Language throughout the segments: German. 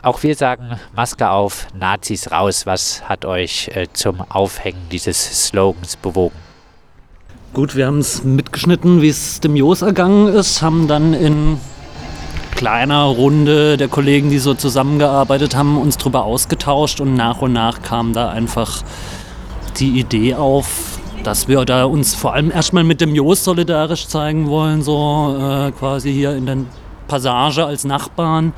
Auch wir sagen Maske auf, Nazis raus. Was hat euch äh, zum Aufhängen dieses Slogans bewogen? Gut, wir haben es mitgeschnitten, wie es dem Jos ergangen ist, haben dann in kleiner Runde der Kollegen, die so zusammengearbeitet haben, uns darüber ausgetauscht und nach und nach kam da einfach die Idee auf, dass wir da uns vor allem erstmal mit dem Jos solidarisch zeigen wollen, so äh, quasi hier in der Passage als Nachbarn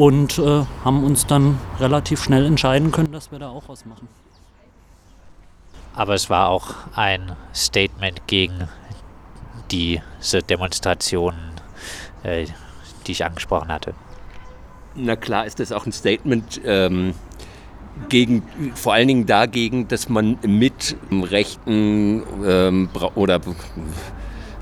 und äh, haben uns dann relativ schnell entscheiden können, dass wir da auch was machen. Aber es war auch ein Statement gegen diese Demonstrationen, äh, die ich angesprochen hatte. Na klar ist das auch ein Statement ähm, gegen, vor allen Dingen dagegen, dass man mit rechten ähm, oder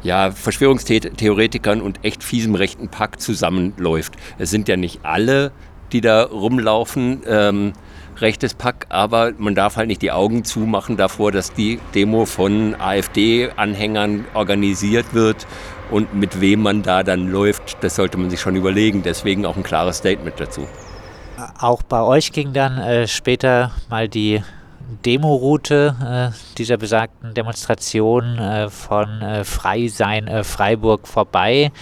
ja, Verschwörungstheoretikern und echt fiesem rechten Pakt zusammenläuft. Es sind ja nicht alle, die da rumlaufen, ähm, rechtes Pack, aber man darf halt nicht die Augen zumachen davor, dass die Demo von AfD-Anhängern organisiert wird und mit wem man da dann läuft, das sollte man sich schon überlegen. Deswegen auch ein klares Statement dazu. Auch bei euch ging dann äh, später mal die Demoroute äh, dieser besagten Demonstration äh, von äh, Freisein äh, Freiburg vorbei.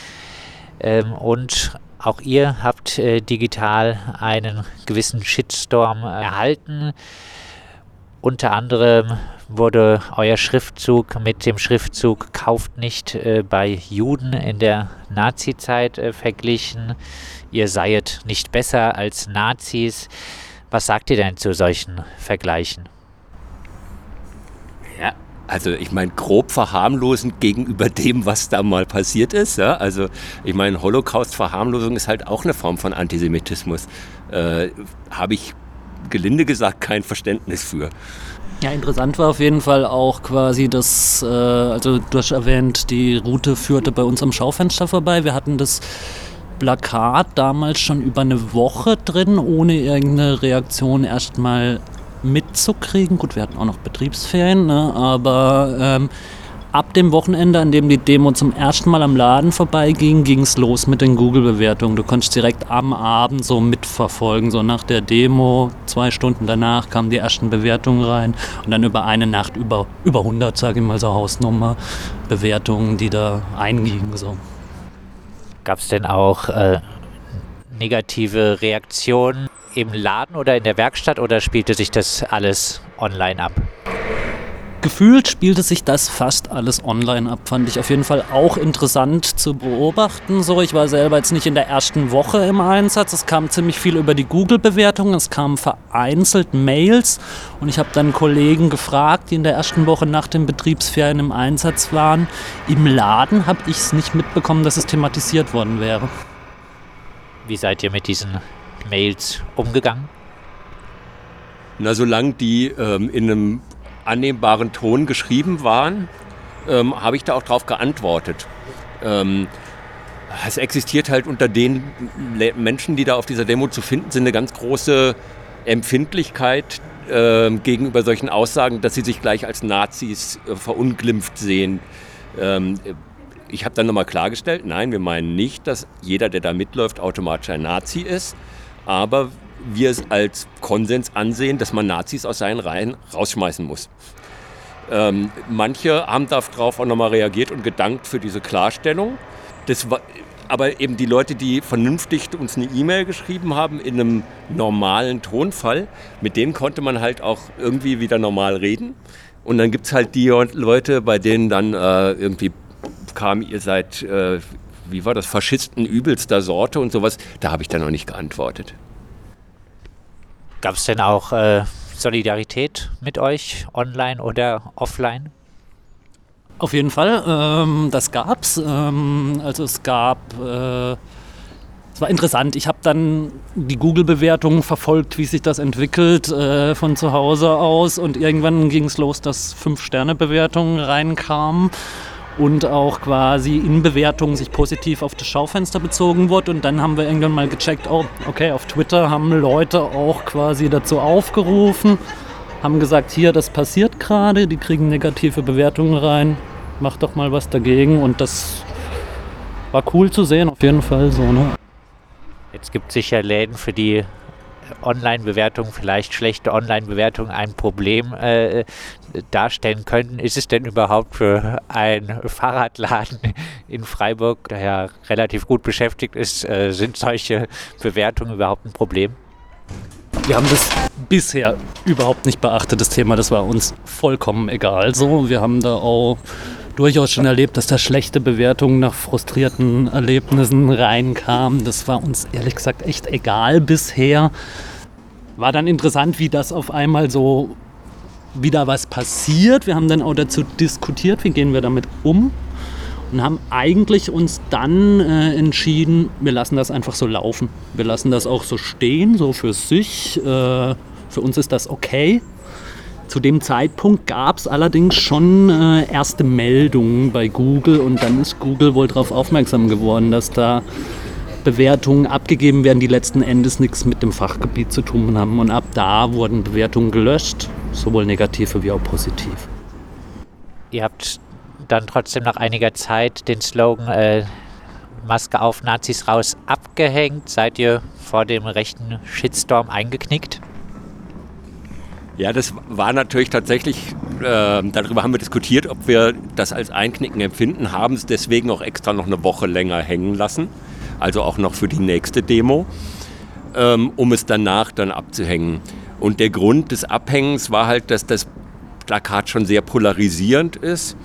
Ähm, und auch ihr habt äh, digital einen gewissen Shitstorm erhalten. Unter anderem wurde euer Schriftzug mit dem Schriftzug Kauft nicht äh, bei Juden in der Nazizeit verglichen. Ihr seiet nicht besser als Nazis. Was sagt ihr denn zu solchen Vergleichen? Also ich meine, grob verharmlosend gegenüber dem, was da mal passiert ist. Ja? Also ich meine, Holocaust-Verharmlosung ist halt auch eine Form von Antisemitismus. Äh, Habe ich gelinde gesagt kein Verständnis für. Ja, interessant war auf jeden Fall auch quasi, dass, äh, also du hast erwähnt, die Route führte bei uns am Schaufenster vorbei. Wir hatten das Plakat damals schon über eine Woche drin, ohne irgendeine Reaktion erstmal mitzukriegen. Gut, wir hatten auch noch Betriebsferien, ne? aber ähm, ab dem Wochenende, an dem die Demo zum ersten Mal am Laden vorbeiging, ging es los mit den Google-Bewertungen. Du konntest direkt am Abend so mitverfolgen. So nach der Demo, zwei Stunden danach kamen die ersten Bewertungen rein und dann über eine Nacht über, über 100, sage ich mal so Hausnummer, Bewertungen, die da eingingen. So. Gab es denn auch äh, negative Reaktionen im Laden oder in der Werkstatt oder spielte sich das alles online ab? gefühlt spielte sich das fast alles online ab. Fand ich auf jeden Fall auch interessant zu beobachten. So, ich war selber jetzt nicht in der ersten Woche im Einsatz. Es kam ziemlich viel über die Google-Bewertungen. Es kamen vereinzelt Mails und ich habe dann Kollegen gefragt, die in der ersten Woche nach den Betriebsferien im Einsatz waren. Im Laden habe ich es nicht mitbekommen, dass es thematisiert worden wäre. Wie seid ihr mit diesen Mails umgegangen? Na, solange die ähm, in einem annehmbaren Ton geschrieben waren, ähm, habe ich da auch drauf geantwortet. Ähm, es existiert halt unter den Menschen, die da auf dieser Demo zu finden sind, eine ganz große Empfindlichkeit äh, gegenüber solchen Aussagen, dass sie sich gleich als Nazis äh, verunglimpft sehen. Ähm, ich habe dann nochmal klargestellt, nein, wir meinen nicht, dass jeder, der da mitläuft, automatisch ein Nazi ist. Aber wir es als Konsens ansehen, dass man Nazis aus seinen Reihen rausschmeißen muss. Ähm, manche haben darauf auch nochmal reagiert und gedankt für diese Klarstellung. Das war, aber eben die Leute, die vernünftig uns eine E-Mail geschrieben haben in einem normalen Tonfall, mit denen konnte man halt auch irgendwie wieder normal reden. Und dann gibt es halt die Leute, bei denen dann äh, irgendwie kam, ihr seid, äh, wie war das, Faschisten übelster Sorte und sowas. Da habe ich dann noch nicht geantwortet. Gab es denn auch äh, Solidarität mit euch, online oder offline? Auf jeden Fall, ähm, das gab's. Ähm, also es gab, äh, es war interessant. Ich habe dann die Google-Bewertungen verfolgt, wie sich das entwickelt äh, von zu Hause aus und irgendwann ging es los, dass Fünf-Sterne-Bewertungen reinkamen und auch quasi in Bewertungen sich positiv auf das Schaufenster bezogen wurde. Und dann haben wir irgendwann mal gecheckt, oh, okay, auf Twitter haben Leute auch quasi dazu aufgerufen, haben gesagt, hier, das passiert gerade, die kriegen negative Bewertungen rein, mach doch mal was dagegen. Und das war cool zu sehen, auf jeden Fall so, ne? Jetzt gibt es sicher Läden, für die Online-Bewertungen, vielleicht schlechte Online-Bewertungen ein Problem äh, darstellen könnten. Ist es denn überhaupt für einen Fahrradladen in Freiburg, der ja relativ gut beschäftigt ist, äh, sind solche Bewertungen überhaupt ein Problem? Wir haben das bisher überhaupt nicht beachtet, das Thema. Das war uns vollkommen egal. So, wir haben da auch durchaus schon erlebt, dass da schlechte Bewertungen nach frustrierten Erlebnissen reinkamen. Das war uns ehrlich gesagt echt egal bisher. War dann interessant, wie das auf einmal so wieder was passiert. Wir haben dann auch dazu diskutiert, wie gehen wir damit um und haben eigentlich uns dann äh, entschieden, wir lassen das einfach so laufen. Wir lassen das auch so stehen, so für sich. Äh, für uns ist das okay. Zu dem Zeitpunkt gab es allerdings schon äh, erste Meldungen bei Google und dann ist Google wohl darauf aufmerksam geworden, dass da Bewertungen abgegeben werden, die letzten Endes nichts mit dem Fachgebiet zu tun haben. Und ab da wurden Bewertungen gelöscht, sowohl negative wie auch positiv. Ihr habt dann trotzdem nach einiger Zeit den Slogan äh, Maske auf, Nazis raus abgehängt. Seid ihr vor dem rechten Shitstorm eingeknickt? Ja, das war natürlich tatsächlich, äh, darüber haben wir diskutiert, ob wir das als Einknicken empfinden, haben es deswegen auch extra noch eine Woche länger hängen lassen, also auch noch für die nächste Demo, ähm, um es danach dann abzuhängen. Und der Grund des Abhängens war halt, dass das Plakat schon sehr polarisierend ist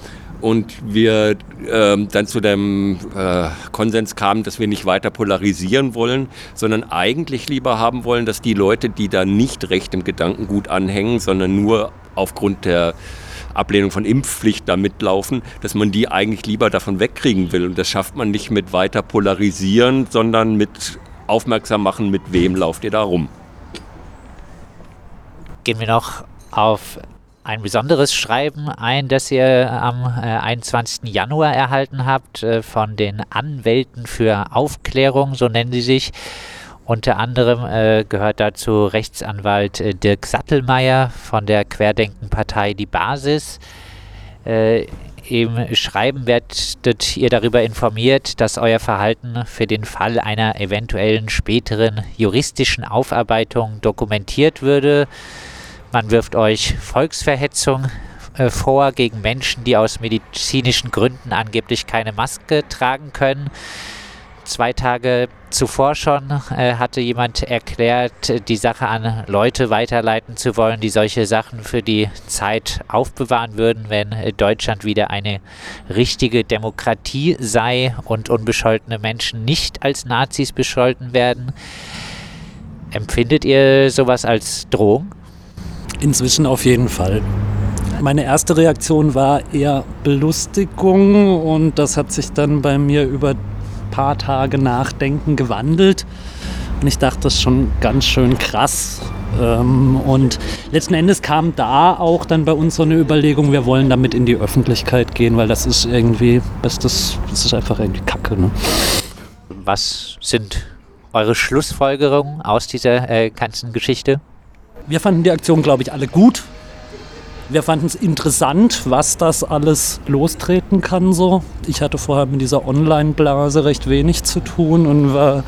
und wir äh, dann zu dem äh, Konsens kamen, dass wir nicht weiter polarisieren wollen, sondern eigentlich lieber haben wollen, dass die Leute, die da nicht recht im Gedankengut anhängen, sondern nur aufgrund der Ablehnung von Impfpflicht da mitlaufen, dass man die eigentlich lieber davon wegkriegen will. Und das schafft man nicht mit weiter polarisieren, sondern mit aufmerksam machen, mit wem lauft ihr da rum. Gehen wir noch auf ein besonderes Schreiben ein, das ihr am äh, 21. Januar erhalten habt äh, von den Anwälten für Aufklärung, so nennen sie sich. Unter anderem äh, gehört dazu Rechtsanwalt äh, Dirk Sattelmeier von der Querdenkenpartei Die Basis. Äh, Im Schreiben werdet ihr darüber informiert, dass euer Verhalten für den Fall einer eventuellen späteren juristischen Aufarbeitung dokumentiert würde. Man wirft euch Volksverhetzung äh, vor gegen Menschen, die aus medizinischen Gründen angeblich keine Maske tragen können. Zwei Tage zuvor schon äh, hatte jemand erklärt, die Sache an Leute weiterleiten zu wollen, die solche Sachen für die Zeit aufbewahren würden, wenn äh, Deutschland wieder eine richtige Demokratie sei und unbescholtene Menschen nicht als Nazis bescholten werden. Empfindet ihr sowas als Drohung? Inzwischen auf jeden Fall. Meine erste Reaktion war eher Belustigung und das hat sich dann bei mir über ein paar Tage Nachdenken gewandelt. Und ich dachte, das ist schon ganz schön krass. Ähm, und letzten Endes kam da auch dann bei uns so eine Überlegung, wir wollen damit in die Öffentlichkeit gehen, weil das ist irgendwie, das, das, ist einfach irgendwie Kacke. Ne? Was sind eure Schlussfolgerungen aus dieser äh, ganzen Geschichte? Wir fanden die Aktion, glaube ich, alle gut. Wir fanden es interessant, was das alles lostreten kann. So. Ich hatte vorher mit dieser Online-Blase recht wenig zu tun und war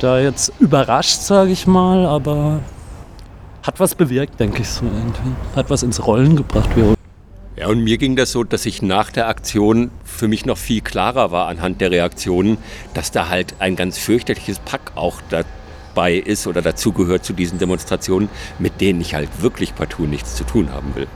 da jetzt überrascht, sage ich mal, aber hat was bewirkt, denke ich so irgendwie. Hat was ins Rollen gebracht. Ja, und mir ging das so, dass ich nach der Aktion für mich noch viel klarer war anhand der Reaktionen, dass da halt ein ganz fürchterliches Pack auch da bei ist oder dazugehört zu diesen Demonstrationen, mit denen ich halt wirklich partout nichts zu tun haben will.